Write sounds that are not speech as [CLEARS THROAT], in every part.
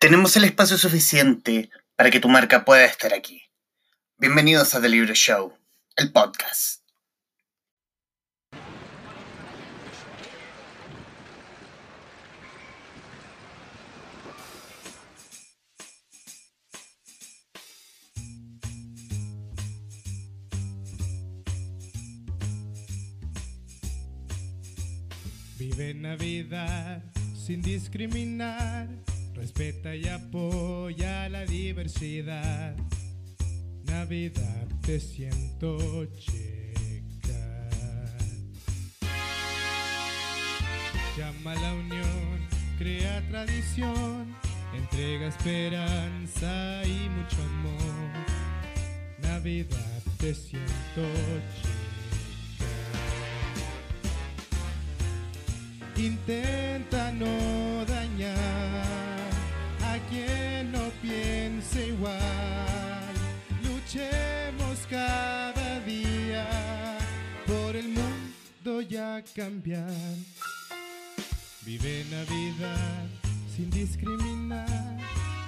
Tenemos el espacio suficiente para que tu marca pueda estar aquí. Bienvenidos a The Libro Show, el podcast. Vive Navidad sin discriminar, respeta y apoya la diversidad. Navidad te siento checa. Llama a la unión, crea tradición, entrega esperanza y mucho amor. Navidad te siento checa. Intenta no dañar quien no piense igual. Luchemos cada día por el mundo ya cambiar. Vive Navidad sin discriminar.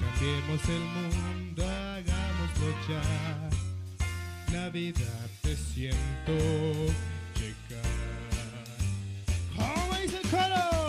Cambiemos el mundo, hagámoslo ya. Navidad te siento checa. ¿Cómo dice el?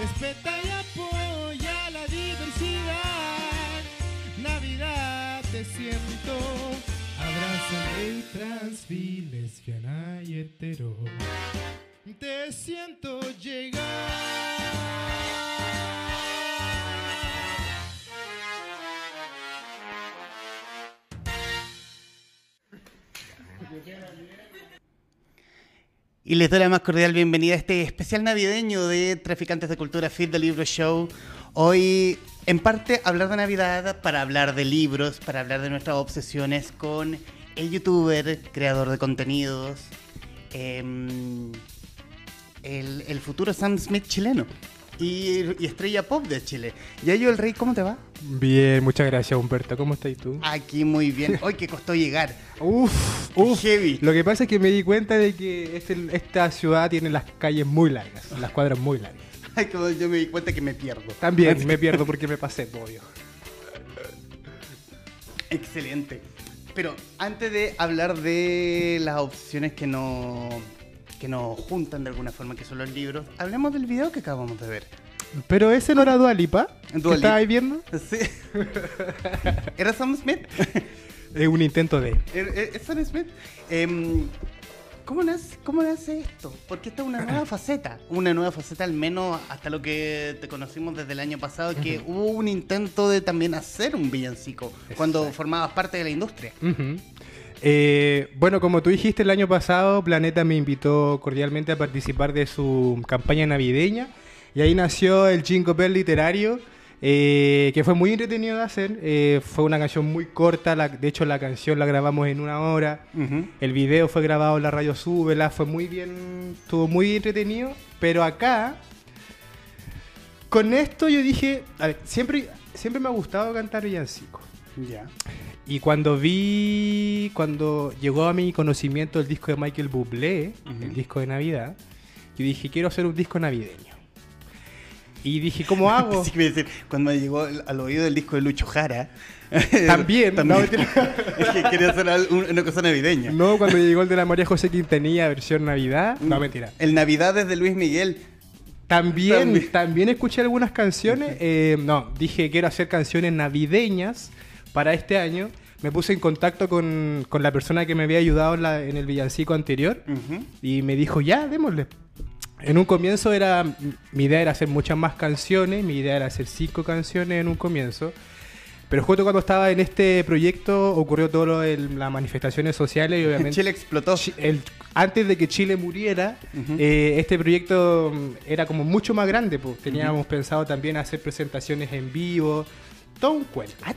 Respeta y apoya la diversidad. Navidad te siento. Abraza gay, trans, bi, lesbiana y hetero. Te siento llegar. Y les doy la más cordial bienvenida a este especial navideño de Traficantes de Cultura Fit del Libro Show. Hoy, en parte, hablar de Navidad para hablar de libros, para hablar de nuestras obsesiones con el youtuber, creador de contenidos, em, el futuro Sam Smith chileno y, y estrella pop de Chile. Yayo el Rey, ¿cómo te va? Bien, muchas gracias Humberto. ¿Cómo estás tú? Aquí muy bien. Hoy que costó llegar. Uf, heavy. Lo que pasa es que me di cuenta de que este- esta ciudad tiene las calles muy largas, las cuadras muy largas. Ay, como yo me di cuenta que me pierdo. También me pierdo porque me pasé, obvio. Excelente. Pero antes de hablar de las opciones que nos, que nos juntan de alguna forma, que son los libros, hablemos del video que acabamos de ver. Pero ese no era Dualipa. ¿Qué Dua Lipa. estabas viendo? Sí. [LAUGHS] ¿Era Sam Smith? [LAUGHS] Es un intento de. ¿Er- er- ¿Es Sam Smith? Em, ¿cómo, nace, ¿Cómo nace esto? Porque esta es una nueva [CLEARS THROAT] faceta. Una nueva faceta, al menos hasta lo que te conocimos desde el año pasado, que hubo un intento de también hacer un villancico cuando Exacto. formabas parte de la industria. Ujú. Eh, bueno, como tú dijiste el año pasado, Planeta me invitó cordialmente a participar de su campaña navideña y ahí nació el Jingle Bell literario, eh, que fue muy entretenido de hacer. Eh, fue una canción muy corta, la- de hecho la canción la grabamos en una hora. El video fue grabado en la radio Súbela, fue muy bien, estuvo muy entretenido, pero acá, con esto yo dije, a ver, siempre, siempre me ha gustado cantar villancicos. Ya. Y cuando vi, cuando llegó a mi conocimiento el disco de Michael Bublé, el disco de Navidad, yo dije, quiero hacer un disco navideño. Y dije, ¿cómo hago? [LAUGHS] Sí, decir, cuando me llegó al oído del disco de Lucho Jara. [LAUGHS] También, [LAUGHS] también. es que quería hacer una cosa navideña. No, cuando llegó el de la María José Quintanilla, versión Navidad. No, mentira. El Navidad desde Luis Miguel. También, también, escuché algunas canciones. Eh, no, dije quiero hacer canciones navideñas para este año. Me puse en contacto con, con la persona que me había ayudado en, la, en el villancico anterior y me dijo, ya, démosle. En un comienzo era, mi idea era hacer muchas más canciones, mi idea era hacer cinco canciones en un comienzo. Pero justo cuando estaba en este proyecto ocurrió todo lo de las manifestaciones sociales y [LAUGHS] obviamente... Chile explotó. El, antes de que Chile muriera, eh, este proyecto mm, era como mucho más grande. Pues. Teníamos pensado también hacer presentaciones en vivo, todo un cuento. Ah,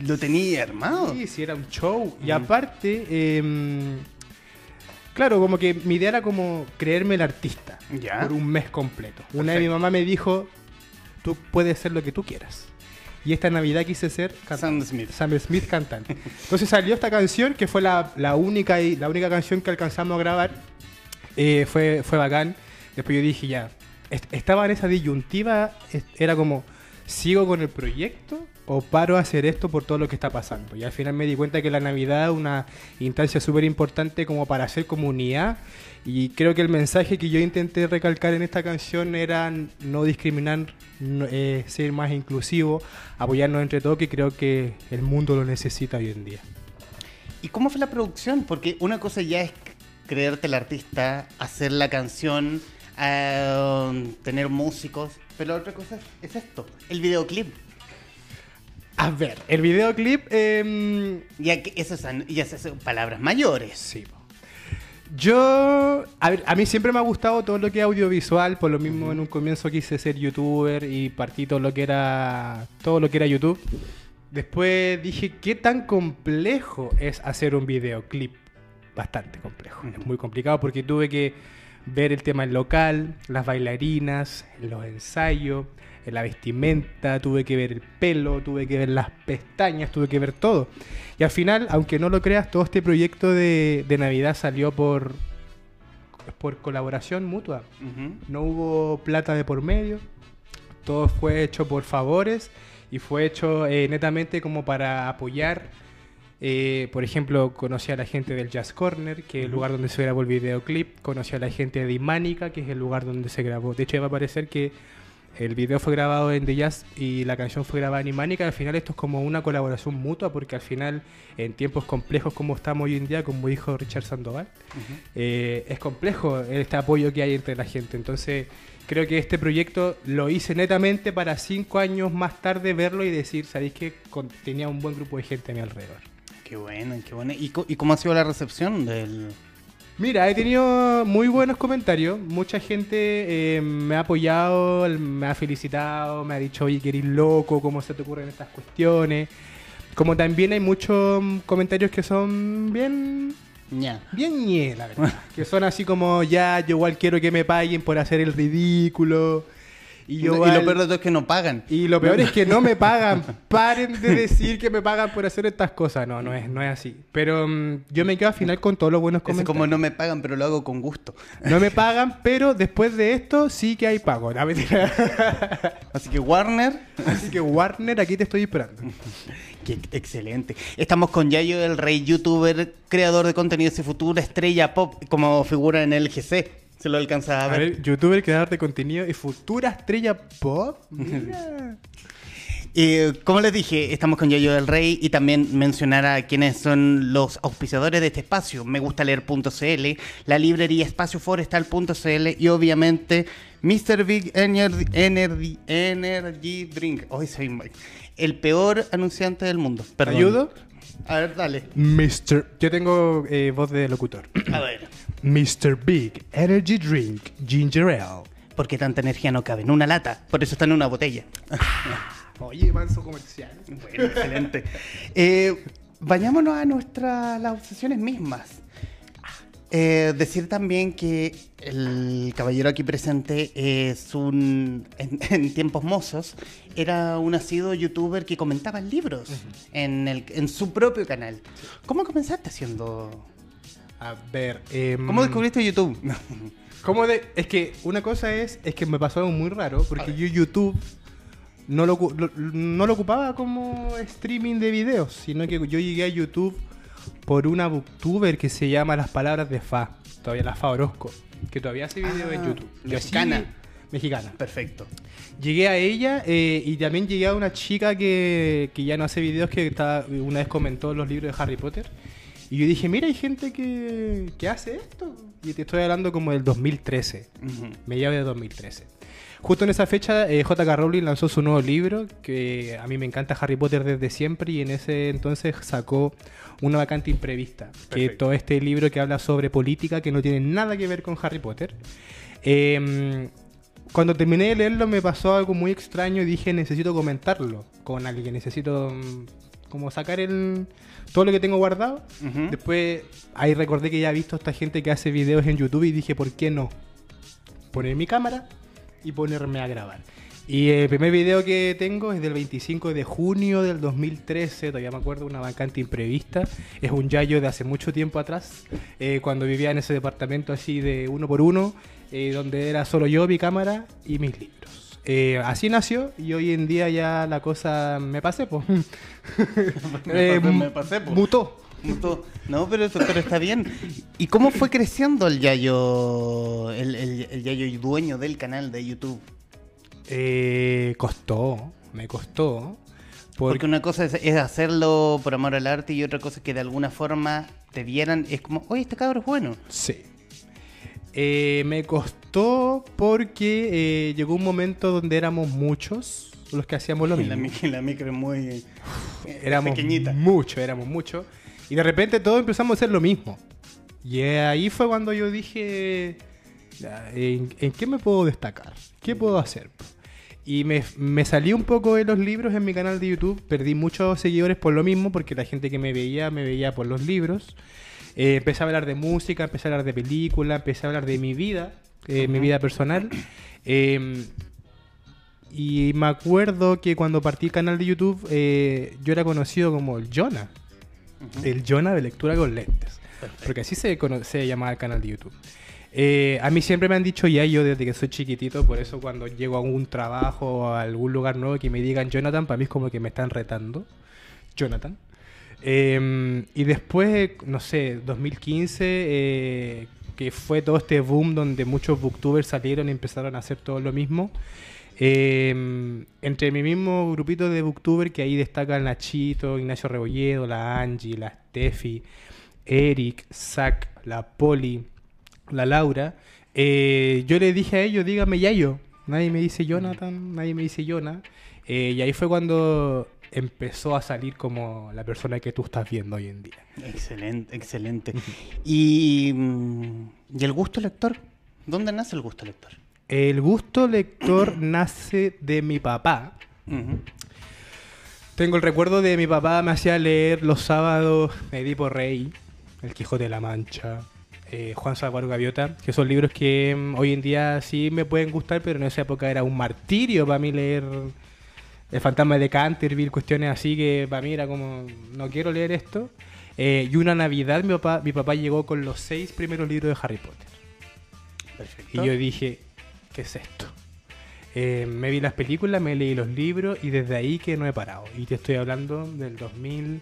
lo tenía armado. Sí, sí, era un show. Y aparte, em, claro, como que mi idea era como creerme el artista por un mes completo. Una vez mi mamá me dijo, tú puedes ser lo que tú quieras. Y esta Navidad quise ser Sam Smith. Sam Smith cantante. Entonces salió esta canción, que fue la, única, la única canción que alcanzamos a grabar. Eh, fue, fue bacán. Después yo dije, ya, estaba en esa disyuntiva, era como, ¿sigo con el proyecto o paro a hacer esto por todo lo que está pasando? Y al final me di cuenta que la Navidad es una instancia súper importante como para hacer comunidad y creo que el mensaje que yo intenté recalcar en esta canción era no discriminar, eh, ser más inclusivo, apoyarnos entre todos, que creo que el mundo lo necesita hoy en día. ¿Y cómo fue la producción? Porque una cosa ya es creerte el artista, hacer la canción, eh, tener músicos, pero otra cosa es esto, el videoclip. A ver, el videoclip... Eh, ya que esas, ya son palabras mayores. Sí, yo, a, ver, a mí siempre me ha gustado todo lo que es audiovisual, por lo mismo en un comienzo quise ser youtuber y partí todo lo que era todo lo que era YouTube. Después dije, ¿qué tan complejo es hacer un videoclip? Bastante complejo, es muy complicado porque tuve que ver el tema en local, las bailarinas, los ensayos, la vestimenta, tuve que ver el pelo, tuve que ver las pestañas, tuve que ver todo. Y al final, aunque no lo creas, todo este proyecto de, Navidad salió por, por colaboración mutua. No hubo plata de por medio, todo fue hecho por favores y fue hecho eh, netamente como para apoyar. Eh, por ejemplo, conocí a la gente del Jazz Corner, que es el lugar donde se grabó el videoclip. Conocí a la gente de Imánica, que es el lugar donde se grabó. De hecho, va a parecer que el video fue grabado en The Jazz y la canción fue grabada en Imánica. Al final esto es como una colaboración mutua porque al final en tiempos complejos como estamos hoy en día, como dijo Richard Sandoval, eh, es complejo este apoyo que hay entre la gente. Entonces creo que este proyecto lo hice netamente para cinco años más tarde verlo y decir, ¿sabéis que tenía un buen grupo de gente a mi alrededor? Qué bueno, qué bueno. ¿Y, y cómo ha sido la recepción del, Mira, he tenido muy buenos comentarios. Mucha gente eh, me ha apoyado, me ha felicitado, me ha dicho, oye, que eres loco, cómo se te ocurren estas cuestiones. Como también hay muchos comentarios que son bien. Bien ñe, la verdad. que son así como, ya, yo igual quiero que me paguen por hacer el ridículo. Y, lo peor de todo es que no pagan. Y lo peor es que no me pagan. [LAUGHS] Paren de decir que me pagan por hacer estas cosas. No, no es, no es así. Pero mm, yo me quedo al final con todos los buenos comentarios. Es como no me pagan, pero lo hago con gusto. No me pagan, pero después de esto sí que hay pago. [LAUGHS] así que Warner. Así que Warner, aquí te estoy esperando. [LAUGHS] Qué excelente. Estamos con Yayo, el rey youtuber, creador de contenidos y futura estrella pop, como figura en el GC. Se lo alcanza a ver. A ver, youtuber, creador de contenido y futura estrella pop. [LAUGHS] Y como les dije, estamos con Yayo del Rey y también mencionar a quienes son los auspiciadores de este espacio. Me gusta leer.cl, la librería espacio forestal.cl y obviamente Mr. Big Energy, Energy, Energy Drink. Hoy soy el peor anunciante del mundo. Perdón. ¿Ayudo? A ver, dale. Mr. Yo tengo eh, voz de locutor. A ver. Mr. Big Energy Drink Ginger Ale. Porque tanta energía no cabe en una lata, por eso está en una botella. Oye, manso comercial. Bueno, excelente. Eh, vayámonos a nuestras las obsesiones mismas. Eh, decir también que el caballero aquí presente es un. En, tiempos mozos, era un asiduo youtuber que comentaba libros en, el, en su propio canal. ¿Cómo comenzaste haciendo.? A ver. Em, ¿Cómo descubriste YouTube? [LAUGHS] ¿Cómo de.? Es que una cosa es. Es que me pasó algo muy raro. Porque yo YouTube. No lo, lo- no lo ocupaba como streaming de videos. Sino que yo llegué a YouTube por una booktuber que se llama Las Palabras de Fa. Todavía la Fa Orozco. Que todavía hace videos Ah, en YouTube. Yo mexicana. Mexicana. Perfecto. Llegué a ella eh, y también llegué a una chica que, que ya no hace videos que estaba- una vez comentó los libros de Harry Potter. Y yo dije, mira, hay gente que, que hace esto. Y te estoy hablando como del 2013, Ujú. mediados de 2013. Justo en esa fecha, eh, J.K. Rowling lanzó su nuevo libro, que a mí me encanta Harry Potter desde siempre, y en ese entonces sacó una vacante imprevista, que Perfecto. es todo este libro que habla sobre política que no tiene nada que ver con Harry Potter. Eh, cuando terminé de leerlo me pasó algo muy extraño y dije necesito comentarlo con alguien, necesito mm, como sacar el todo lo que tengo guardado. Después ahí recordé que ya he visto a esta gente que hace videos en YouTube y dije, ¿por qué no? Poner mi cámara y ponerme a grabar. Y el primer video que tengo es del 25 de junio del 2013, todavía me acuerdo, una vacante imprevista. Es un yayo de hace mucho tiempo atrás, eh, cuando vivía en ese departamento así de uno por uno, eh, donde era solo yo, mi cámara y mis libros. Eh, así nació y hoy en día ya la cosa me pasé. [LAUGHS] Me pasé- me pasé, po. Mutó. Punto. No, pero, eso- pero está bien. ¿Y cómo fue creciendo el Yayo, el, el, el Yayo dueño del canal de YouTube? Eh, costó, me costó. Porque Porque, una cosa es, es hacerlo por amor al arte y otra cosa es que de alguna forma te vieran, es como, oye, este cabro es bueno. sí. Eh, me costó porque eh, llegó un momento donde éramos muchos los que hacíamos lo [LAUGHS] la, mismo. mic- la micro es muy eh, Éramos pequeñita. muchos, éramos muchos. Y de repente todos empezamos a hacer lo mismo. Y eh, ahí fue cuando yo dije, ¿en, en qué me puedo destacar? ¿Qué puedo hacer? Y me, me salí un poco de los libros en mi canal de YouTube. Perdí muchos seguidores por lo mismo, porque la gente que me veía, me veía por los libros. Eh, empecé a hablar de música, empecé a hablar de película, empecé a hablar de mi vida, eh, mi vida personal. Eh, y me acuerdo que cuando partí el canal de YouTube, eh, yo era conocido como el Jonah. El Jonah de lectura con lentes. Porque así se, se llamaba el canal de YouTube. Eh, a mí siempre me han dicho ya yo desde que soy chiquitito, por eso cuando llego a algún trabajo o a algún lugar nuevo que me digan Jonathan, para mí es como que me están retando. Jonathan. Eh, y después, no sé, 2015, eh, que fue todo este boom donde muchos booktubers salieron y empezaron a hacer todo lo mismo. Eh, entre mi mismo grupito de booktubers, que ahí destacan Nachito, Ignacio Rebolledo, la Angie, la Steffi, Eric, Zach, la Poli, la Laura, eh, yo le dije a ellos, dígame Yayo. Nadie me dice Jonathan, nadie me dice Jonah. Eh, y ahí fue cuando empezó a salir como la persona que tú estás viendo hoy en día. Excelente, excelente. y, mm, ¿Y el gusto lector? ¿Dónde nace el gusto lector? El gusto lector [CLEARS THROAT] nace de mi papá. Tengo el recuerdo de mi papá me hacía leer los sábados Edipo Rey, El Quijote de la Mancha, eh, Juan Salvador Gaviota, que son libros que mm, hoy en día sí me pueden gustar, pero en esa época era un martirio para mí leer El Fantasma de Canterville, cuestiones así que para mí era como, no quiero leer esto. Eh, y una Navidad mi papá, mi papá llegó con los seis primeros libros de Harry Potter. Perfecto. Y yo dije, ¿qué es esto? Eh, me vi las películas, me leí los libros y desde ahí que no he parado. Y te estoy hablando del 2000,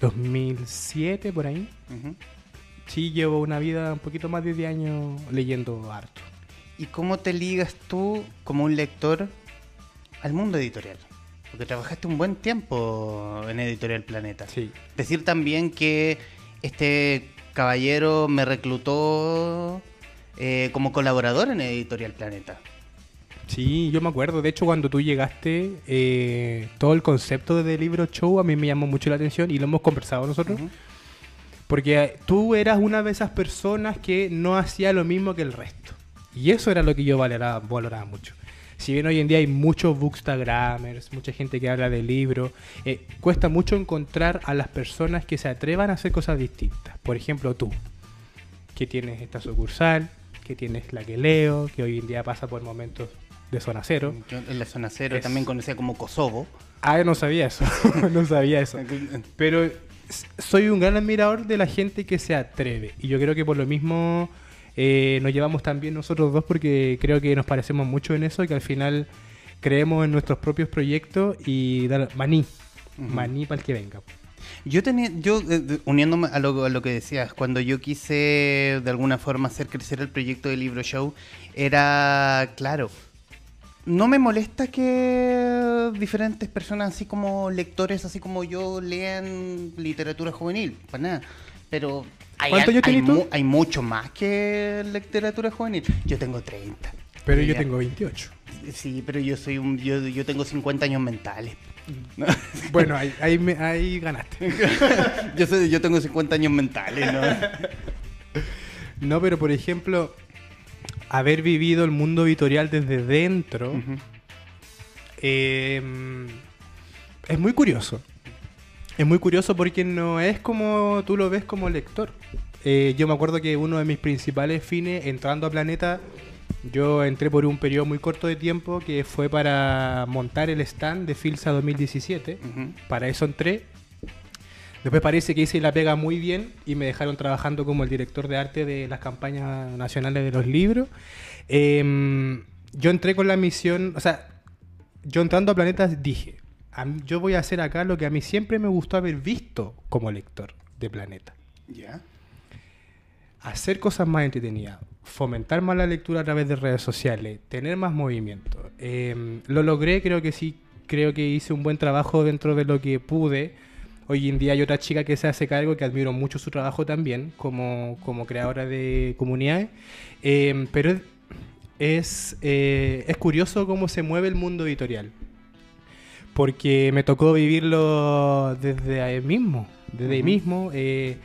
2007, por ahí. Sí, llevo una vida un poquito más de 10 años leyendo harto. ¿Y cómo te ligas tú como un lector al mundo editorial? Porque trabajaste un buen tiempo en Editorial Planeta. Sí. Decir también que este caballero me reclutó eh, como colaborador en Editorial Planeta. Sí, yo me acuerdo. De hecho, cuando tú llegaste, eh, todo el concepto de libro show a mí me llamó mucho la atención y lo hemos conversado nosotros. Porque tú eras una de esas personas que no hacía lo mismo que el resto. Y eso era lo que yo valoraba, valoraba mucho. Si bien hoy en día hay muchos bookstagramers, mucha gente que habla de libros, eh, cuesta mucho encontrar a las personas que se atrevan a hacer cosas distintas. Por ejemplo, tú, que tienes esta sucursal, que tienes la que leo, que hoy en día pasa por momentos de zona cero. Yo en la zona cero, Es- también conocida como Kosovo. Ah, yo no sabía eso, [LAUGHS] no sabía eso. Pero soy un gran admirador de la gente que se atreve. Y yo creo que por lo mismo eh, nos llevamos también nosotros dos porque creo que nos parecemos mucho en eso, que al final creemos en nuestros propios proyectos y dar maní, maní para el que venga. Yo tenía, yo eh, uniéndome a lo, a lo, que decías, cuando yo quise de alguna forma hacer crecer el proyecto de Libro Show, era claro. No me molesta que diferentes personas, así como lectores, así como yo, lean literatura juvenil, para nada. Pero hay, ¿Cuánto yo hay, tú? hay mucho más que literatura juvenil. Yo tengo 30. Pero yo tengo 28. Sí, pero yo soy un, yo, yo tengo 50 años mentales. Bueno, ahí, ahí, me, ahí ganaste. [LAUGHS] yo, soy, yo tengo 50 años mentales, ¿no? [LAUGHS] no, pero por ejemplo, haber vivido el mundo editorial desde dentro uh -huh. eh, es muy curioso. Es muy curioso porque no es como tú lo ves como lector. Eh, yo me acuerdo que uno de mis principales fines entrando a Planeta, yo entré por un periodo muy corto de tiempo que fue para montar el stand de Filsa 2017. Uh -huh. Para eso entré. Después parece que hice la pega muy bien y me dejaron trabajando como el director de arte de las campañas nacionales de los libros. Eh, yo entré con la misión, o sea, yo entrando a Planeta dije, mí, yo voy a hacer acá lo que a mí siempre me gustó haber visto como lector de Planeta. Ya. Yeah. Hacer cosas más entretenidas, fomentar más la lectura a través de redes sociales, tener más movimiento. Eh, lo logré, creo que sí, creo que hice un buen trabajo dentro de lo que pude. Hoy en día hay otra chica que se hace cargo, que admiro mucho su trabajo también, como, como creadora de comunidades. Eh, pero es, es, eh, es curioso cómo se mueve el mundo editorial porque me tocó vivirlo desde ahí mismo, desde uh -huh. ahí mismo. Eh,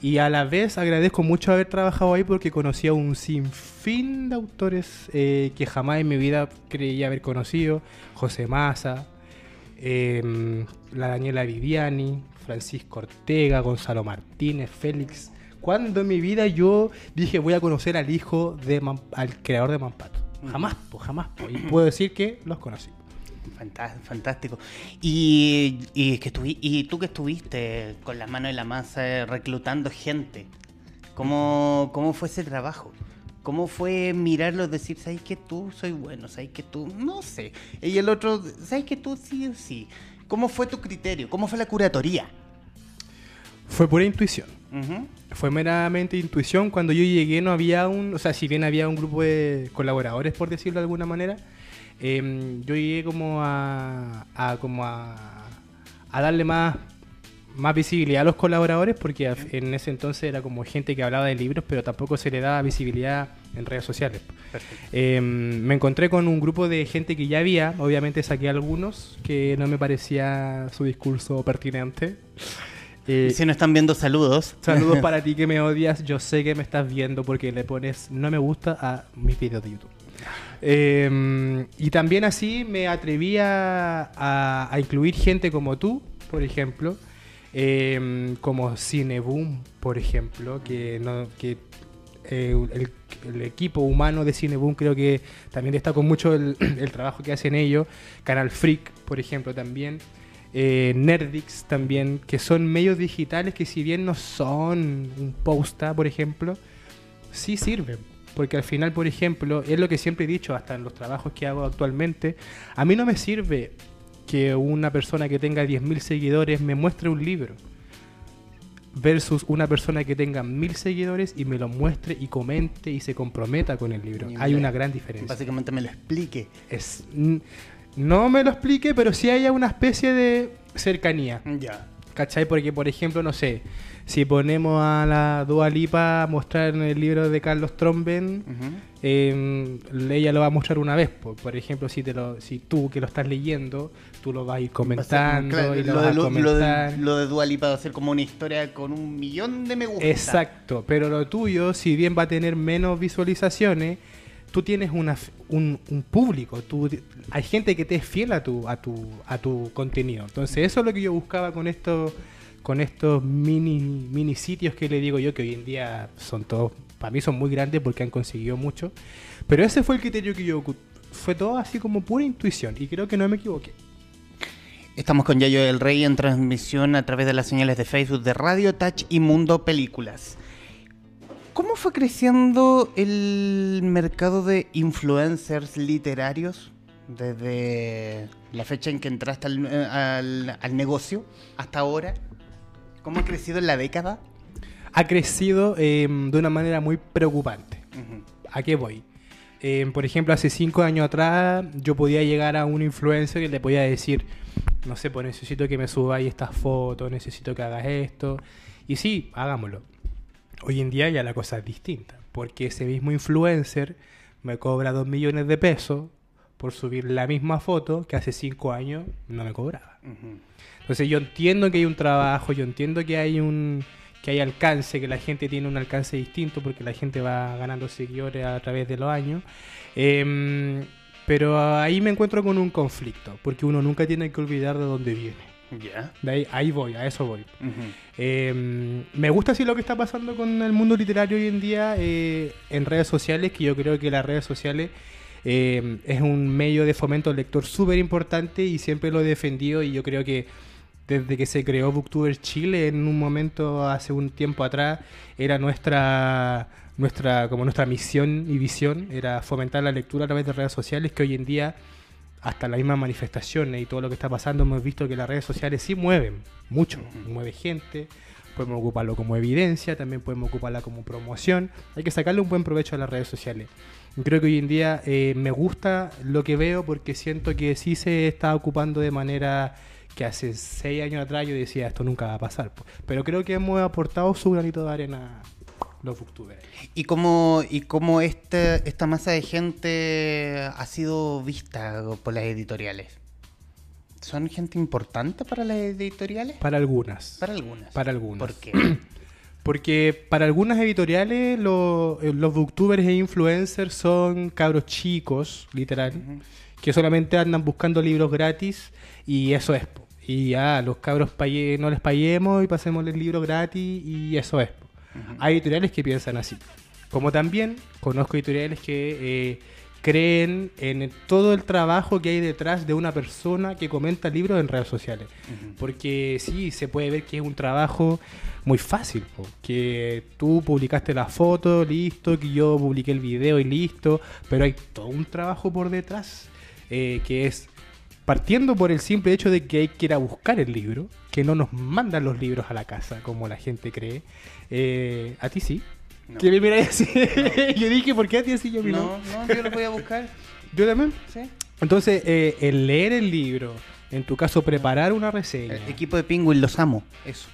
y a la vez agradezco mucho haber trabajado ahí porque conocí a un sinfín de autores eh, que jamás en mi vida creía haber conocido. José Massa, eh, la Daniela Viviani, Francisco Ortega, Gonzalo Martínez, Félix. Cuando en mi vida yo dije voy a conocer al hijo de Man al creador de Mampato. Jamás, pues jamás. Y puedo decir que los conocí. Fantástico. Y, y, que y tú que estuviste con las manos en la masa reclutando gente, ¿cómo, cómo fue ese trabajo? ¿Cómo fue mirarlos, decir, ¿sabes que tú soy bueno? ¿Sabes que tú? No sé. Y el otro, ¿sabes que tú sí o sí? ¿Cómo fue tu criterio? ¿Cómo fue la curatoría? Fue pura intuición. Uh -huh. Fue meramente intuición. Cuando yo llegué no había un... O sea, si bien había un grupo de colaboradores, por decirlo de alguna manera, eh, yo llegué como a, a como a, a, darle más, más visibilidad a los colaboradores porque en ese entonces era como gente que hablaba de libros pero tampoco se le daba visibilidad en redes sociales. Eh, me encontré con un grupo de gente que ya había, obviamente saqué algunos que no me parecía su discurso pertinente. Eh, si no están viendo saludos. Saludos [LAUGHS] para ti que me odias. Yo sé que me estás viendo porque le pones no me gusta a mis videos de YouTube. Eh, y también así me atreví a, incluir gente como tú, por ejemplo, eh, como Cineboom, por ejemplo, que, no, que eh, el, equipo humano de Cineboom creo que también destaco mucho el, [CLEARS THROAT] el, trabajo que hacen ellos, Canal Freak, por ejemplo, también. Eh, Nerdix también, que son medios digitales que si bien no son un posta, por ejemplo, sí sirven porque al final, por ejemplo, es lo que siempre he dicho, hasta en los trabajos que hago actualmente, a mí no me sirve que una persona que tenga 10.000 seguidores me muestre un libro versus una persona que tenga mil seguidores y me lo muestre y comente y se comprometa con el libro. Y hay una gran diferencia. Básicamente me lo explique. Es, no me lo explique, pero sí haya una especie de cercanía. Ya. ¿Cachai? Porque, por ejemplo, no sé, si ponemos a la Dua Lipa a mostrar en el libro de Carlos Tromben, uh -huh. eh, ella lo va a mostrar una vez. Por, por ejemplo, si te lo, si tú que lo estás leyendo, tú lo vas a ir comentando claro, y lo, lo vas de, a comentar. Lo de, lo de Dua Lipa va a ser como una historia con un millón de me gusta. Exacto, pero lo tuyo, si bien va a tener menos visualizaciones, tú tienes una, un, un, público, tú, hay gente que te es fiel a tu, a, tu, a tu contenido. Entonces eso es lo que yo buscaba con esto con estos mini, mini sitios que le digo yo, que hoy en día son todos, para mí son muy grandes porque han conseguido mucho. Pero ese fue el criterio que yo, fue todo así como pura intuición y creo que no me equivoqué. Estamos con Yayo del Rey en transmisión a través de las señales de Facebook de Radio Touch y Mundo Películas. ¿Cómo fue creciendo el mercado de influencers literarios desde la fecha en que entraste al, eh, al- al negocio hasta ahora? ¿Cómo ha crecido en la década? Ha crecido eh, de una manera muy preocupante. Ujú. ¿A qué voy? Eh, por ejemplo, hace cinco años atrás yo podía llegar a un influencer y le podía decir, no sé, pues necesito que me subáis estas fotos, necesito que hagas esto. Y sí, hagámoslo. Hoy en día ya la cosa es distinta, porque ese mismo influencer me cobra dos millones de pesos por subir la misma foto que hace cinco años no me cobraba. Ujú. Entonces yo entiendo que hay un trabajo, yo entiendo que hay un que hay alcance, que la gente tiene un alcance distinto porque la gente va ganando seguidores a través de los años. Em, pero ahí me encuentro con un conflicto, porque uno nunca tiene que olvidar de dónde viene. Ya. De ahí, ahí voy, a eso voy. Eh, me gusta así lo que está pasando con el mundo literario hoy en día eh, en redes sociales, que yo creo que las redes sociales eh, es un medio de fomento al lector súper importante y siempre lo he defendido y yo creo que desde que se creó Booktuber Chile en un momento hace un tiempo atrás era nuestra nuestra como nuestra misión y visión era fomentar la lectura a través de redes sociales que hoy en día hasta las mismas manifestaciones y todo lo que está pasando hemos visto que las redes sociales sí mueven mucho, mueve gente, podemos ocuparlo como evidencia, también podemos ocuparla como promoción, hay que sacarle un buen provecho a las redes sociales. Creo que hoy en día eh, me gusta lo que veo porque siento que sí se está ocupando de manera que hace seis años atrás yo decía esto nunca va a pasar, po". pero creo que hemos aportado su granito de arena los booktubers. ¿Y cómo, y cómo este, esta masa de gente ha sido vista por las editoriales? ¿Son gente importante para las editoriales? Para algunas. Para algunas. Para algunas. ¿Por qué? [CLEARS THROAT] Porque para algunas editoriales lo- eh, los booktubers e influencers son cabros chicos, literal. Que solamente andan buscando libros gratis y eso es. po. Y ya, los cabros no les paguemos y pasemos el libro gratis y eso es. po. Hay editoriales que piensan así. Como también conozco editoriales que eh, creen en todo el trabajo que hay detrás de una persona que comenta libros en redes sociales. Porque sí, se puede ver que es un trabajo muy fácil. po, Que tú publicaste la foto, listo, que yo publiqué el video y listo. Pero hay todo un trabajo por detrás eh, que es partiendo por el simple hecho de que hay que ir a buscar el libro, que no nos mandan los libros a la casa como la gente cree. Eh, a ti sí. No. Que me miráis así. [LAUGHS] yo dije, ¿por qué a ti así? Yo, no. No, no, yo lo voy a buscar. [LAUGHS] Yo también. ¿Sí? Entonces, eh, el leer el libro, en tu caso, preparar una reseña. El equipo de Penguin los amo. Eso.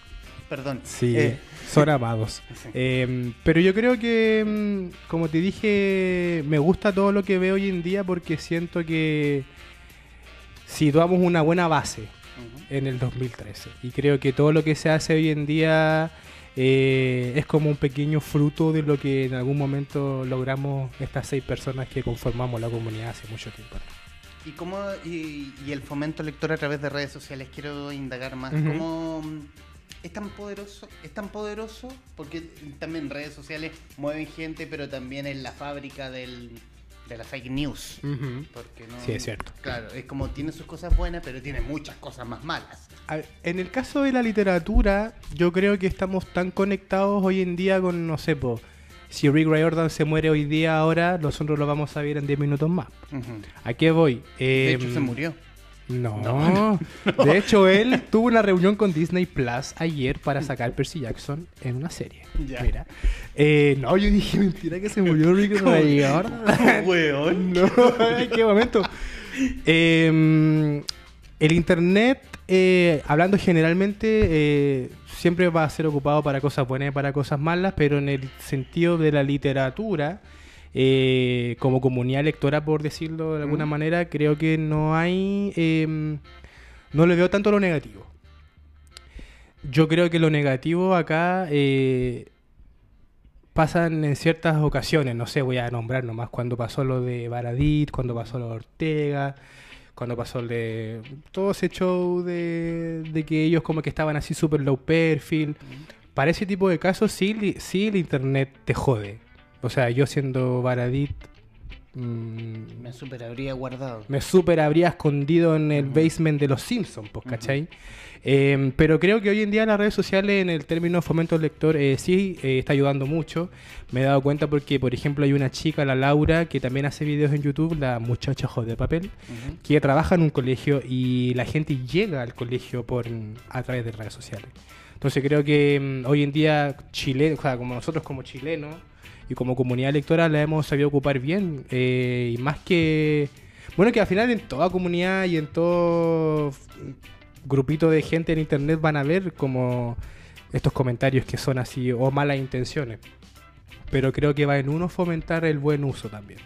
Perdón. Sí, Eh, son amados. Sí. Eh, pero yo creo que, mm, como te dije, me gusta todo lo que veo hoy en día porque siento que situamos una buena base en el 2013. Y creo que todo lo que se hace hoy en día eh, es como un pequeño fruto de lo que en algún momento logramos estas seis personas que conformamos la comunidad hace mucho tiempo. ¿Y cómo y, y el fomento lector a través de redes sociales? Quiero indagar más. ¿Cómo es tan poderoso? Es tan poderoso porque también redes sociales mueven gente, pero también es la fábrica del, de la fake news. Porque no, Sí, es cierto. Claro, es como tiene sus cosas buenas, pero tiene muchas cosas más malas. Ver, en el caso de la literatura, yo creo que estamos tan conectados hoy en día con, no sé, po, si Rick Riordan se muere hoy día ahora, nosotros lo vamos a ver en 10 minutos más. Ujú. ¿A qué voy? De Eh, hecho, se murió. No. [LAUGHS] De hecho, él tuvo una reunión con Disney Plus ayer para sacar Percy Jackson en una serie. Ya. Mira. Eh, no, yo dije, mentira que se murió Rick [LAUGHS] Riordan. [LAUGHS] Weón. No, ¿en qué momento? Eh, el internet, eh, hablando generalmente, eh, siempre va a ser ocupado para cosas buenas y para cosas malas, pero en el sentido de la literatura, eh, como comunidad lectora, por decirlo de alguna Mm. manera, creo que no hay. eh, no le veo tanto lo negativo. Yo creo que lo negativo acá eh, pasan en ciertas ocasiones, no sé, voy a nombrar nomás cuando pasó lo de Baradit, cuando pasó lo de Ortega, cuando pasó el de todo ese show de, de que ellos como que estaban así super low perfil. Para ese tipo de casos sí, sí el internet te jode. O sea, yo siendo Baradit mm, Me super habría guardado. me super habría escondido en el basement de los Simpsons, pues, ¿cachai? Eh, pero creo que hoy en día las redes sociales en el término fomento al lector eh, sí eh, está ayudando mucho. Me he dado cuenta porque, por ejemplo, hay una chica, la Laura, que también hace videos en YouTube, la muchacha de papel, Ujú. que trabaja en un colegio y la gente llega al colegio por a través de redes sociales. Entonces creo que mm, hoy en día Chile, o sea, como nosotros como chilenos y como comunidad electoral la hemos sabido ocupar bien eh, y más que bueno que al final en toda comunidad y en todo grupito de gente en internet van a ver como estos comentarios que son así o malas intenciones. Pero creo que va en uno fomentar el buen uso también.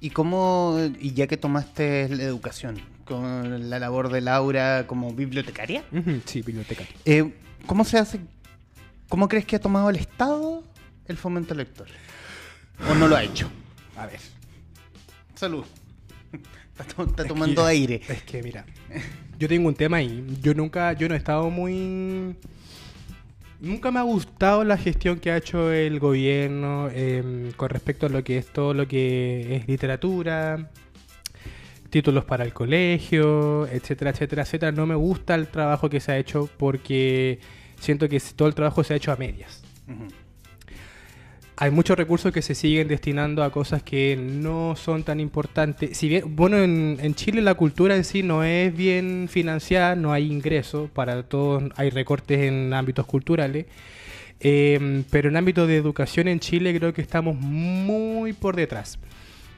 ¿Y cómo, y ya que tomaste la educación, con la labor de Laura como bibliotecaria, Sí, biblioteca. eh, ¿cómo se hace, cómo crees que ha tomado el Estado el fomento lector? ¿O no lo ha hecho? A ver. Salud. [LAUGHS] Está, to- está Es tomando que- aire. Es que mira, yo tengo un tema ahí. Yo nunca, yo no he estado muy. Nunca me ha gustado la gestión que ha hecho el gobierno em, con respecto a lo que es todo lo que es literatura, títulos para el colegio, etcétera, etcétera, etcétera. No me gusta el trabajo que se ha hecho porque siento que todo el trabajo se ha hecho a medias. Ujú. Hay muchos recursos que se siguen destinando a cosas que no son tan importantes. Si bien, bueno, en, Chile la cultura en sí no es bien financiada, no hay ingresos para todos, hay recortes en ámbitos culturales. Eh, pero en ámbito de educación en Chile creo que estamos muy por detrás.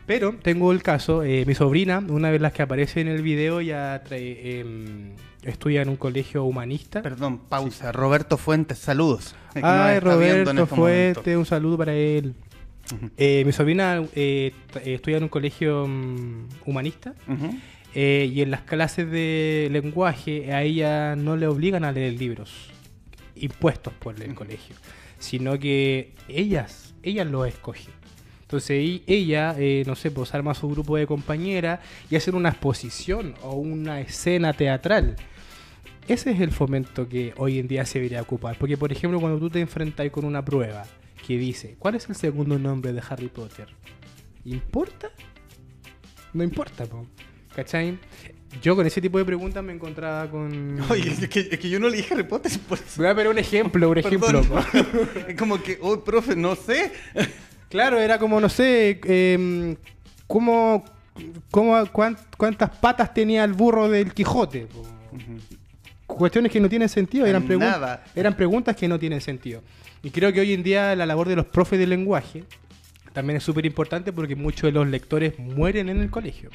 Pero tengo el caso, eh, mi sobrina, una de las que aparece en el video, ya trae, em, estudia en un colegio humanista. Perdón, pausa. Roberto Fuentes, saludos. Ay, en Roberto este momento. Fuente, un saludo para él. Eh, mi sobrina eh, estudia en un colegio mm, humanista y en las clases de lenguaje a ella no le obligan a leer libros impuestos por el colegio, sino que ellas, ellas lo escogen. Entonces ella, eh, no sé, pues arma su grupo de compañeras y hacen una exposición o una escena teatral. Ese es el fomento que hoy en día se debería ocupar. Porque, por ejemplo, cuando tú te enfrentas con una prueba que dice, ¿cuál es el segundo nombre de Harry Potter? ¿Importa? No importa, po. ¿cachai? Yo con ese tipo de preguntas me encontraba con... [LAUGHS] Oye, es que, es que yo no le dije Harry Potter por eso. Voy a ver un ejemplo, un ejemplo. Perdón. [LAUGHS] como que, oh, profe, no sé. Claro, era como, no sé, eh, ¿cómo, cómo, cuán- ¿cuántas patas tenía el burro del Quijote? Cuestiones que no tienen sentido, eran, pregun- Nada. eran preguntas que no tienen sentido. Y creo que hoy en día la labor de los profes de lenguaje también es súper importante porque muchos de los lectores mueren en el colegio.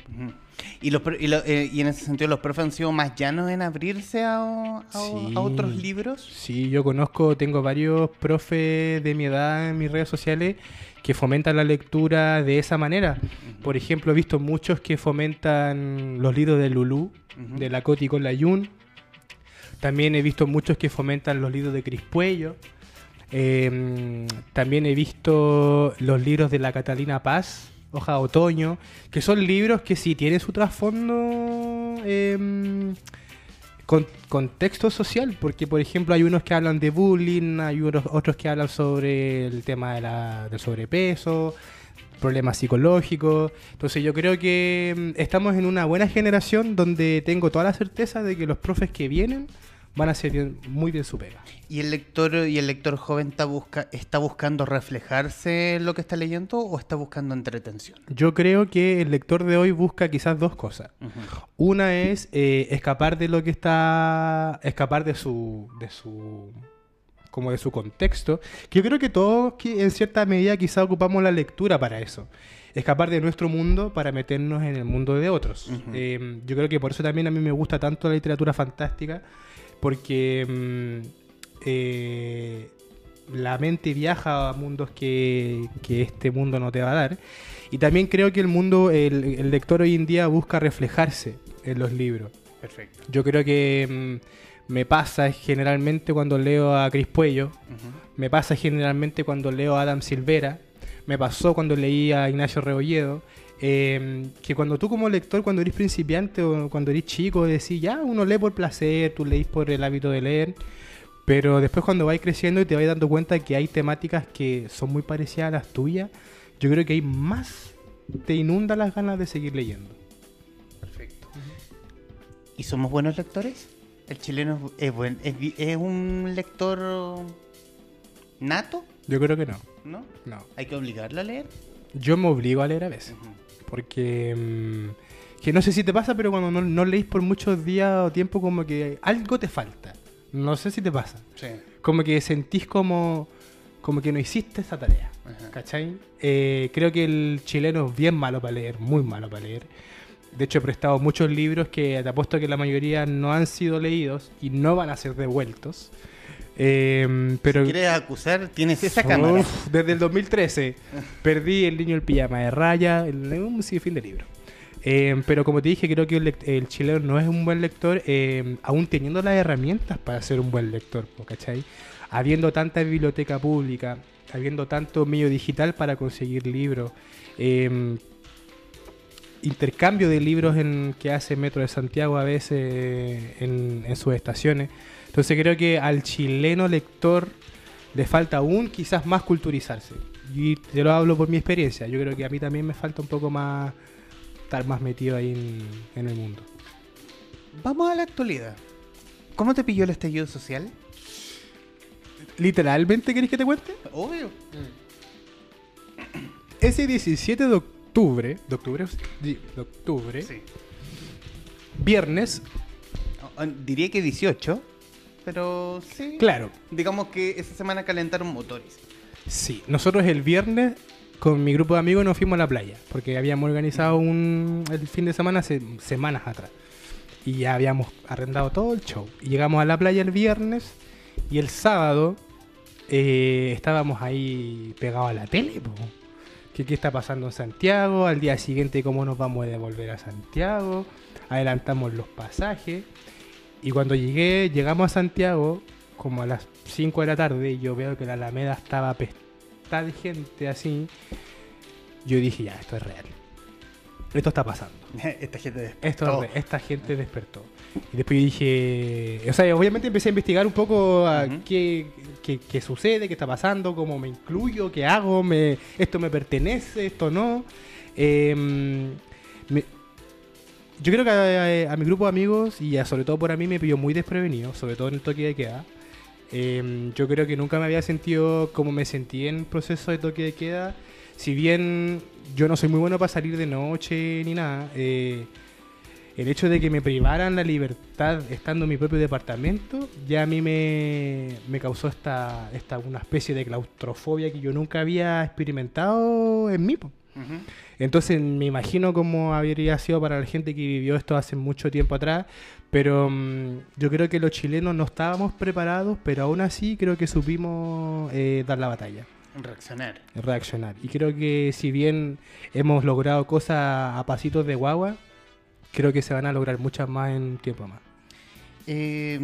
Y, los, y, lo- eh, y en ese sentido, ¿los profes han sido más llanos en abrirse a, a- Sí. a otros libros? Sí, yo conozco, tengo varios profes de mi edad en mis redes sociales que fomentan la lectura de esa manera. Por ejemplo, he visto muchos que fomentan los libros de Lulú, de la Coti con la Yun. También he visto muchos que fomentan los libros de Crispuello. Eh, también he visto los libros de la Catalina Paz, Hoja de Otoño, que son libros que sí tienen su trasfondo em, con contexto social, porque por ejemplo hay unos que hablan de bullying, hay unos, otros que hablan sobre el tema de la- del sobrepeso, problemas psicológicos. Entonces yo creo que mm, estamos en una buena generación donde tengo toda la certeza de que los profes que vienen van a hacer bien- muy bien su pega. ¿Y el lector y el lector joven está, busca, está buscando reflejarse en lo que está leyendo o está buscando entretención? Yo creo que el lector de hoy busca quizás dos cosas. Una es eh, escapar de lo que está. escapar de su. de su. como de su contexto. Que yo creo que todos en cierta medida quizás ocupamos la lectura para eso. Escapar de nuestro mundo para meternos en el mundo de otros. Ujú. Eh, yo creo que por eso también a mí me gusta tanto la literatura fantástica. Porque mm, eh, la mente viaja a mundos que, que este mundo no te va a dar. Y también creo que el mundo, el, el lector hoy en día busca reflejarse en los libros. Perfecto. Yo creo que mm, me pasa generalmente cuando leo a Cris Puello, me pasa generalmente cuando leo a Adam Silvera, me pasó cuando leí a Ignacio Rebolledo, eh, que cuando tú como lector, cuando eres principiante o cuando eres chico, decís, ya, uno lee por placer, tú leís por el hábito de leer, pero después cuando vais creciendo y te vais dando cuenta que hay temáticas que son muy parecidas a las tuyas, yo creo que hay más te inunda las ganas de seguir leyendo. Perfecto. ¿Y somos buenos lectores? ¿El chileno es, buen, es un lector nato? Yo creo que no. ¿No? No. ¿Hay que obligarlo a leer? Yo me obligo a leer a veces. Porque. mm, que no sé si te pasa, pero cuando no, no leís por muchos días o tiempo, como que algo te falta. No sé si te pasa. Sí. Como que sentís como. Como que no hiciste esa tarea. Ajá. ¿Cachai? Eh, creo que el chileno es bien malo para leer, muy malo para leer. De hecho, he prestado muchos libros que te apuesto que la mayoría no han sido leídos y no van a ser devueltos. Eh, pero Si quieres acusar, tienes esa cámara. Uf, desde el 2013 perdí El niño el pijama de raya, el, un sinfín de libros. Eh, pero como te dije, creo que el, chileno no es un buen lector, eh, aún teniendo las herramientas para ser un buen lector, ¿cachai? Habiendo tanta biblioteca pública, habiendo tanto medio digital para conseguir libros, eh, intercambio de libros en, que hace Metro de Santiago a veces en, en sus estaciones. Entonces creo que al chileno lector le falta aún quizás más culturizarse. Y te lo hablo por mi experiencia. Yo creo que a mí también me falta un poco más estar más metido ahí en, en el mundo. Vamos a la actualidad. ¿Cómo te pilló el estallido social? ¿Literalmente querés que te cuente? Obvio. Ese 17 de octubre, de octubre, Sí, de octubre, Sí. viernes, Diría que 18, pero sí. claro, Digamos que esa semana calentaron motores. Sí, nosotros el viernes con mi grupo de amigos nos fuimos a la playa, porque habíamos organizado un, el fin de semana hace semanas atrás. Y ya habíamos arrendado todo el show. Y llegamos a la playa el viernes y el sábado eh, estábamos ahí pegados a la tele. po. ¿Qué, ¿Qué está pasando en Santiago? Al día siguiente, ¿cómo nos vamos a devolver a Santiago? Adelantamos los pasajes. Y cuando llegué, llegamos a Santiago, como a las 5 de la tarde, y yo veo que la Alameda estaba pestada de gente así. Yo dije, ya, esto es real. Esto está pasando. [LAUGHS] Esta gente despertó. esta gente despertó. Y después yo dije, o sea, obviamente empecé a investigar un poco a qué, qué- qué sucede, qué está pasando, cómo me incluyo, qué hago, me, esto me pertenece, esto no. Em, me- yo creo que a, a mi grupo de amigos y a- sobre todo por a mí me pilló muy desprevenido, sobre todo en el toque de queda. Em, yo creo que nunca me había sentido como me sentí en el proceso de toque de queda. Si bien yo no soy muy bueno para salir de noche ni nada, eh, el hecho de que me privaran la libertad estando en mi propio departamento ya a mí me, me causó esta, esta una especie de claustrofobia que yo nunca había experimentado en mí. Entonces me imagino cómo habría sido para la gente que vivió esto hace mucho tiempo atrás, pero mm, yo creo que los chilenos no estábamos preparados, pero aún así creo que supimos eh, dar la batalla, Reaccionar. reaccionar. Y creo que si bien hemos logrado cosas a pasitos de guagua, creo que se van a lograr muchas más en un tiempo más. Eh,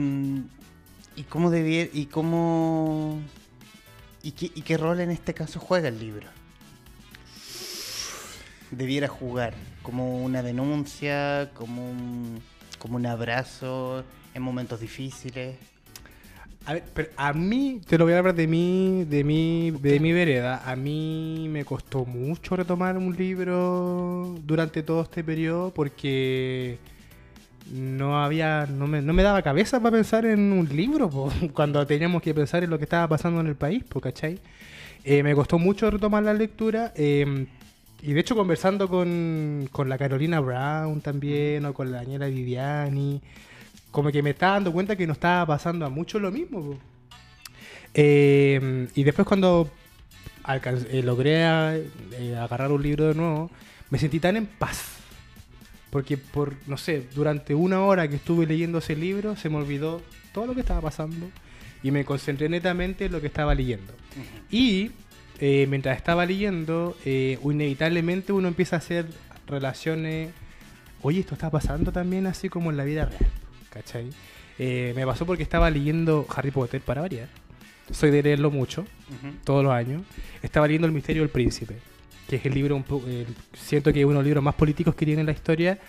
¿Y cómo debiera, y cómo y qué, y qué rol en este caso juega el libro? Debiera jugar como una denuncia, como un, como un abrazo en momentos difíciles. A ver, pero a mí, te lo voy a hablar de mí, de mi, de mi vereda. A mí me costó mucho retomar un libro durante todo este periodo porque no había, no me, no me daba cabeza para pensar en un libro [LAUGHS] cuando teníamos que pensar en lo que estaba pasando en el país, po, ¿cachai? Eh, me costó mucho retomar la lectura. eh, y de hecho conversando con, con la Carolina Brown también, o con la Daniela Viviani, como que me estaba dando cuenta que nos estaba pasando a muchos lo mismo. Eh, y después cuando alcan- eh, logré a- eh, agarrar un libro de nuevo, me sentí tan en paz. Porque por, no sé, durante una hora que estuve leyendo ese libro, se me olvidó todo lo que estaba pasando y me concentré netamente en lo que estaba leyendo. Y eh, mientras estaba leyendo, eh, inevitablemente uno empieza a hacer relaciones. Oye, esto está pasando también así como en la vida real. ¿Cachai? Eh, me pasó porque estaba leyendo Harry Potter para variar. Soy de leerlo mucho, todos los años. Estaba leyendo El misterio del príncipe, que es el libro, un siento que es uno de los libros más políticos que tiene la historia.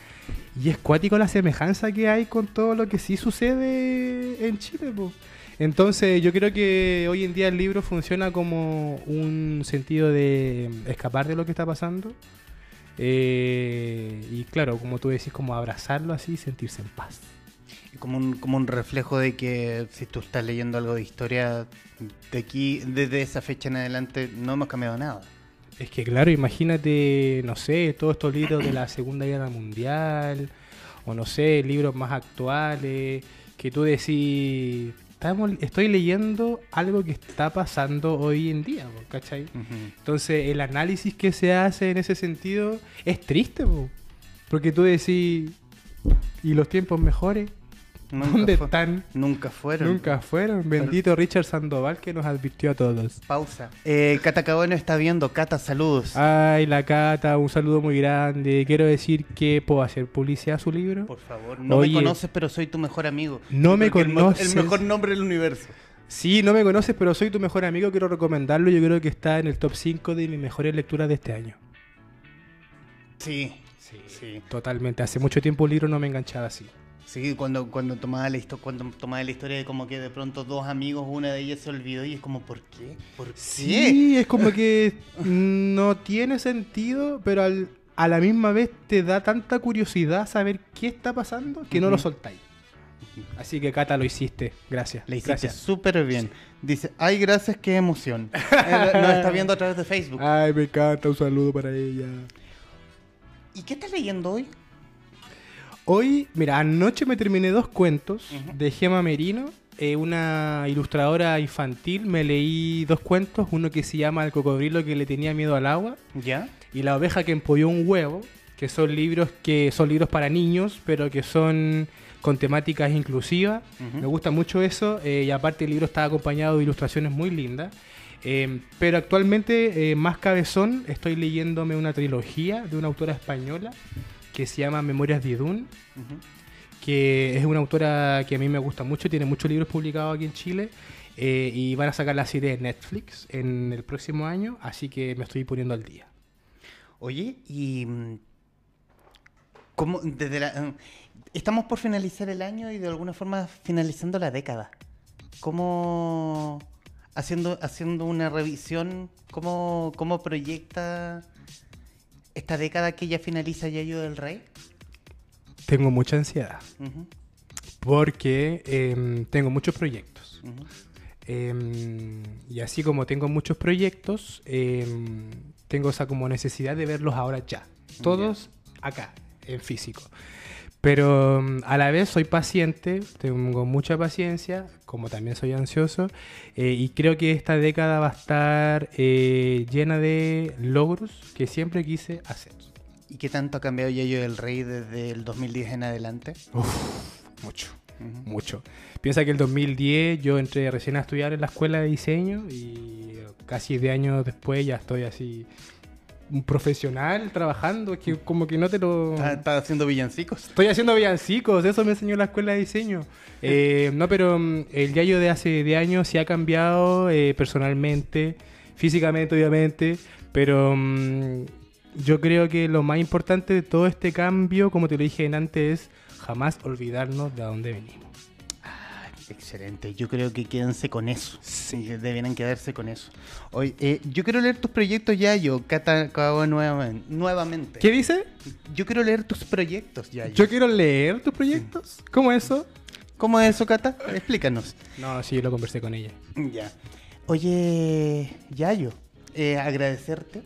Y es cuático la semejanza que hay con todo lo que sí sucede en Chile. po. Entonces yo creo que hoy en día el libro funciona como un sentido de escapar de lo que está pasando. Eh, y claro, como tú decís, como abrazarlo así y sentirse en paz. Como un, como un reflejo de que si tú estás leyendo algo de historia, de aquí, desde esa fecha en adelante, no hemos cambiado nada. Es que claro, imagínate, no sé, todos estos libros de la Segunda Guerra Mundial, o no sé, libros más actuales, que tú decís, estamos, estoy leyendo algo que está pasando hoy en día, ¿cachai? Entonces el análisis que se hace en ese sentido es triste, po, porque tú decís, ¿y los tiempos mejores? Nunca ¿Dónde fue- están? Nunca fueron. Nunca fueron. Bendito Richard Sandoval que nos advirtió a todos. Pausa. Eh, Cata está viendo. Cata, saludos. Ay, la Cata, un saludo muy grande. Quiero decir que puedo hacer publicidad a su libro. Por favor, no Oye. me conoces, pero soy tu mejor amigo. No me el conoces. El, mejor nombre del universo. Sí, no me conoces, pero soy tu mejor amigo. Quiero recomendarlo. Yo creo que está en el top 5 de mis mejores lecturas de este año. Sí, sí. Totalmente. Hace mucho tiempo un libro no me enganchaba así. Sí, cuando, cuando, tomaba la histo- cuando tomaba la historia de como que de pronto dos amigos, una de ellas se olvidó y es como, ¿por qué? ¿Por qué? Sí, es como que [LAUGHS] no tiene sentido, pero al- a la misma vez te da tanta curiosidad saber qué está pasando que no lo soltáis. Así que Cata lo hiciste. Gracias. Le hiciste súper bien. Dice, ay, gracias, qué emoción. [LAUGHS] Eh, Nos está viendo a través de Facebook. Ay, me encanta. Un saludo para ella. ¿Y qué estás leyendo hoy? Hoy, mira, anoche me terminé dos cuentos de Gema Merino, eh, una ilustradora infantil. Me leí dos cuentos, uno que se llama El cocodrilo que le tenía miedo al agua ¿Ya? y La oveja que empolló un huevo, que son libros que son libros para niños, pero que son con temáticas inclusivas. Me gusta mucho eso eh, y aparte el libro está acompañado de ilustraciones muy lindas. Eh, pero actualmente, eh, más cabezón, estoy leyéndome una trilogía de una autora española que se llama Memorias de Ujú. que es una autora que a mí me gusta mucho, tiene muchos libros publicados aquí en Chile eh, y van a sacar la serie de Netflix en el próximo año, así que me estoy poniendo al día. Oye, y mm, cómo desde la eh, estamos por finalizar el año y de alguna forma finalizando la década. ¿Cómo haciendo haciendo una revisión cómo cómo proyecta esta década que ya finaliza Yayo del Rey? Tengo mucha ansiedad porque em, tengo muchos proyectos. Em, y así como tengo muchos proyectos, em, tengo esa como necesidad de verlos ahora ya. Todos acá, en físico. Pero em, a la vez soy paciente, tengo mucha paciencia, como también soy ansioso, eh, y creo que esta década va a estar eh, llena de logros que siempre quise hacer. ¿Y qué tanto ha cambiado Yayo del Rey desde el 2010 en adelante? Mucho. Ujú. mucho. Piensa que el 2010 yo entré recién a estudiar en la escuela de diseño y casi de años después ya estoy así un profesional trabajando, es que como que no te lo... ¿Estás haciendo villancicos? Estoy haciendo villancicos, eso me enseñó la escuela de diseño. Eh, no, pero mm, el Yayo de hace años sí ha cambiado eh, personalmente, físicamente obviamente, pero mm, yo creo que lo más importante de todo este cambio, como te lo dije antes, es jamás olvidarnos de dónde venimos. Excelente, yo creo que quédense con eso. Sí. Debieran quedarse con eso. Hoy, eh, yo quiero leer tus proyectos ya, yo, Cata Cabo nuevamente. nuevamente. ¿Qué dice? Yo quiero leer tus proyectos ya. Yo quiero leer tus proyectos. ¿Cómo eso? ¿Cómo es eso, Cata? Explícanos. No, sí, yo lo conversé con ella. Ya. Oye, Yayo, eh, agradecerte.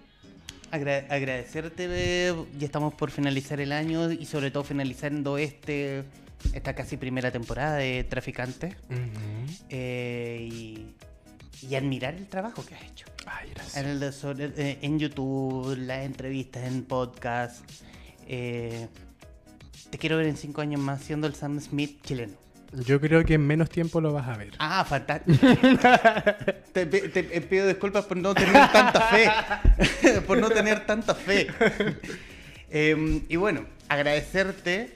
Agra- agradecerte, eh, ya estamos por finalizar el año y sobre todo finalizando este esta casi primera temporada de Traficantes eh, y, y admirar el trabajo que has hecho. Ay, gracias. En, el de sobre- eh, en YouTube, las entrevistas, en podcast. eh, te quiero ver en cinco años más siendo el Sam Smith chileno. Yo creo que en menos tiempo lo vas a ver. Ah, fantástico. [LAUGHS] te pido disculpas por no tener tanta fe. [LAUGHS] por no tener tanta fe. [LAUGHS] Em, y bueno, agradecerte,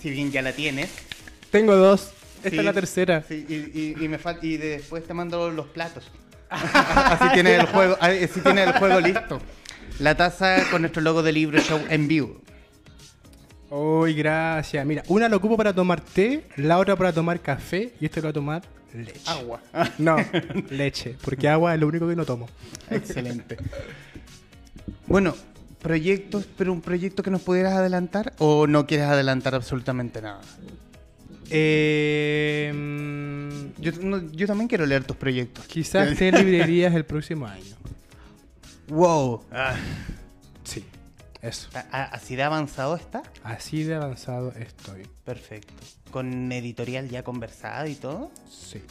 si bien ya la tienes. Tengo dos. Esta Sí, es la tercera. sí, y, y- y me fal- y después te mando los platos. [LAUGHS] así tienes el juego, así tienes el juego listo. La taza con nuestro logo de libro show en vivo. Uy, gracias. Mira, una lo ocupo para tomar té, la otra para tomar café y este lo voy a tomar leche. Agua. [LAUGHS] No, leche, porque agua es lo único que no tomo. Excelente. Bueno, proyectos, pero un proyecto que nos pudieras adelantar o no quieres adelantar absolutamente nada. Eh, mm, Yo, no- yo también quiero leer tus proyectos. quizás [LAUGHS] esté en librerías el próximo año. Wow. Sí, eso. ¿A- a- ¿Así de avanzado está? Así de avanzado estoy. Perfecto. ¿Con editorial ya conversada y todo? Sí.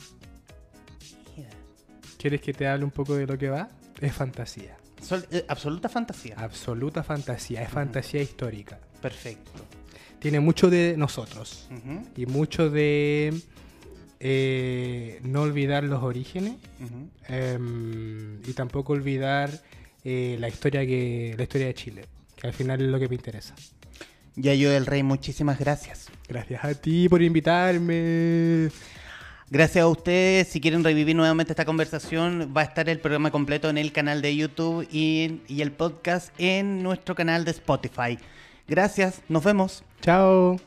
¿Quieres que te hable un poco de lo que va? Es fantasía. Sol- eh, absoluta fantasía. Absoluta fantasía. Es fantasía histórica. Perfecto. Tiene mucho de nosotros. Y mucho de eh, no olvidar los orígenes. em, y tampoco olvidar eh, la historia que la historia de Chile. Que al final es lo que me interesa. Yayo del Rey, muchísimas gracias. Gracias a ti por invitarme. Gracias a ustedes. Si quieren revivir nuevamente esta conversación, va a estar el programa completo en el canal de YouTube y, el podcast en nuestro canal de Spotify. Gracias, nos vemos. Chao.